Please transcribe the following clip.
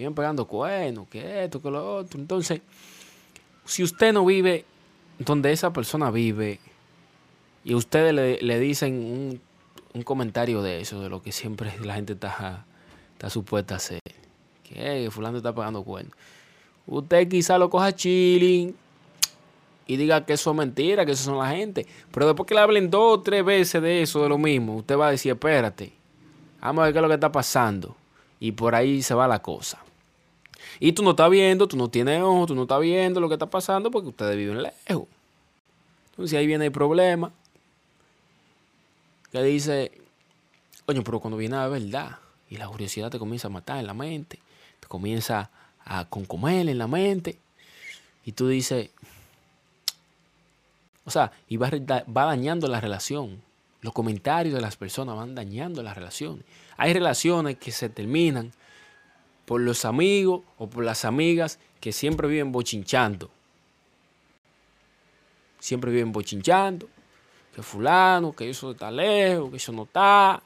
que pegando cuernos, que esto, que lo otro. Entonces, si usted no vive donde esa persona vive y ustedes le, le dicen un, un, comentario de eso, de lo que siempre la gente está, está supuesta a hacer, que fulano está pegando cuernos, usted quizá lo coja chilling y diga que eso es mentira, que eso son la gente. Pero después que le hablen dos o tres veces de eso, de lo mismo, usted va a decir, espérate, vamos a ver qué es lo que está pasando. Y por ahí se va la cosa. Y tú no estás viendo, tú no tienes ojos, tú no estás viendo lo que está pasando porque ustedes viven lejos. Entonces ahí viene el problema. Que dice, coño, pero cuando viene la verdad y la curiosidad te comienza a matar en la mente, te comienza a concomer en la mente, y tú dices, o sea, y va, va dañando la relación. Los comentarios de las personas van dañando la relación. Hay relaciones que se terminan por los amigos o por las amigas que siempre viven bochinchando. Siempre viven bochinchando. Que fulano, que eso está lejos, que eso no está.